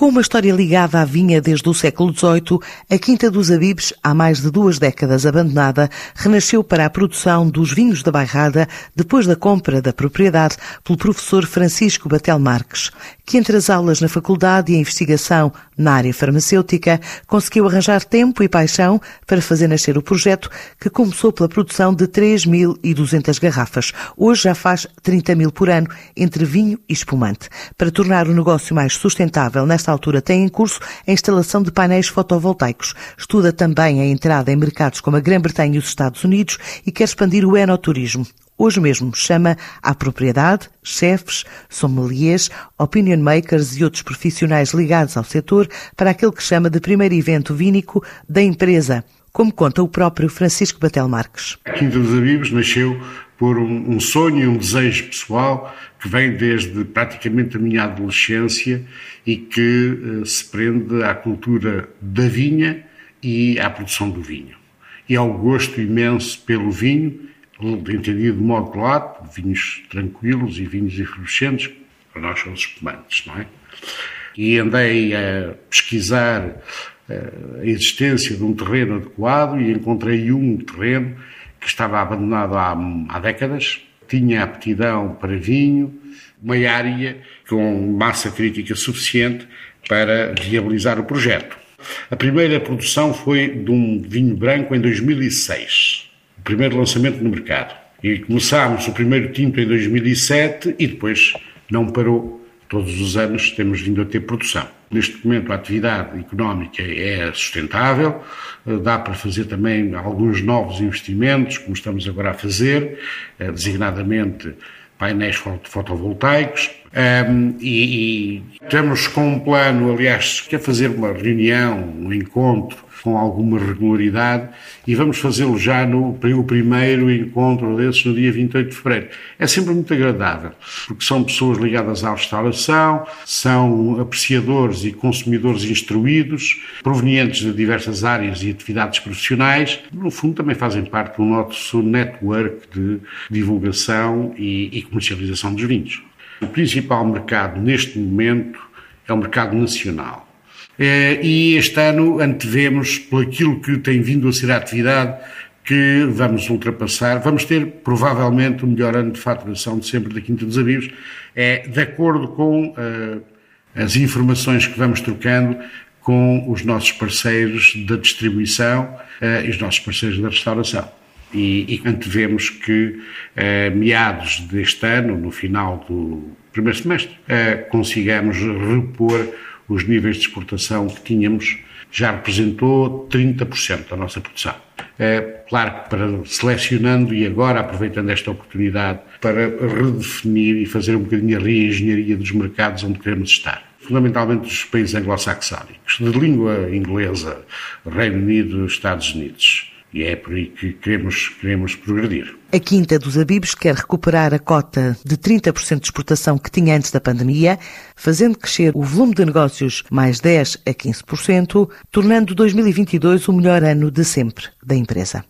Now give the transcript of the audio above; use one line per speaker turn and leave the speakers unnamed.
Com uma história ligada à vinha desde o século XVIII, a Quinta dos Abibes, há mais de duas décadas abandonada, renasceu para a produção dos vinhos da Bairrada depois da compra da propriedade pelo professor Francisco Batel Marques, que entre as aulas na faculdade e a investigação na área farmacêutica conseguiu arranjar tempo e paixão para fazer nascer o projeto que começou pela produção de 3.200 garrafas. Hoje já faz 30 mil por ano entre vinho e espumante. Para tornar o negócio mais sustentável nesta altura tem em curso a instalação de painéis fotovoltaicos. Estuda também a entrada em mercados como a Grã-Bretanha e os Estados Unidos e quer expandir o enoturismo. Hoje mesmo chama à propriedade chefes, sommeliers, opinion makers e outros profissionais ligados ao setor para aquele que chama de primeiro evento vínico da empresa, como conta o próprio Francisco Batel Marques.
A Quinta dos Avivos nasceu por um, sonho e um desejo pessoal que vem desde praticamente a minha adolescência e que uh, se prende à cultura da vinha e à produção do vinho. E ao gosto imenso pelo vinho, entendido de modo lato, vinhos tranquilos e vinhos efervescentes, para nós são os espumantes, não é? E andei a pesquisar uh, a existência de um terreno adequado e encontrei um terreno que estava abandonado há, há décadas, tinha aptidão para vinho, uma área com massa crítica suficiente para viabilizar o projeto. A primeira produção foi de um vinho branco em 2006, o primeiro lançamento no mercado. E começámos o primeiro tinto em 2007 e depois não parou. Todos os anos temos vindo a ter produção. Neste momento a atividade económica é sustentável, eh, dá para fazer também alguns novos investimentos, como estamos agora a fazer, eh, designadamente painéis fotovoltaicos, um, e, e, estamos com um plano, aliás, quer fazer uma reunião, um encontro com alguma regularidade e vamos fazê-lo já no o primeiro encontro desses no dia 28 de fevereiro. É sempre muito agradável, porque são pessoas ligadas à restauração, são apreciadores e consumidores instruídos, provenientes de diversas áreas e atividades profissionais. No fundo, também fazem parte do nosso network de divulgação e, e comercialização dos vinhos. O principal mercado neste momento é o mercado nacional. É, e este ano antevemos, por aquilo que tem vindo a ser a atividade, que vamos ultrapassar, vamos ter provavelmente o melhor ano de faturação de sempre da Quinta dos Avivos, é de acordo com uh, as informações que vamos trocando com os nossos parceiros da distribuição uh, e os nossos parceiros da restauração e, e antevemos que, eh, meados deste ano, no final do primeiro semestre, eh, consigamos repor os níveis de exportação que tínhamos, já representou 30% da nossa produção. É, claro que para selecionando e agora aproveitando esta oportunidade para redefinir e fazer um bocadinho a reengenharia dos mercados onde queremos estar fundamentalmente dos países anglo-saxónicos, de língua inglesa, Reino Unido, Estados Unidos. E é por aí que queremos, queremos progredir.
A Quinta dos Abibes quer recuperar a cota de 30% de exportação que tinha antes da pandemia, fazendo crescer o volume de negócios mais 10 a 15%, tornando 2022 o melhor ano de sempre da empresa.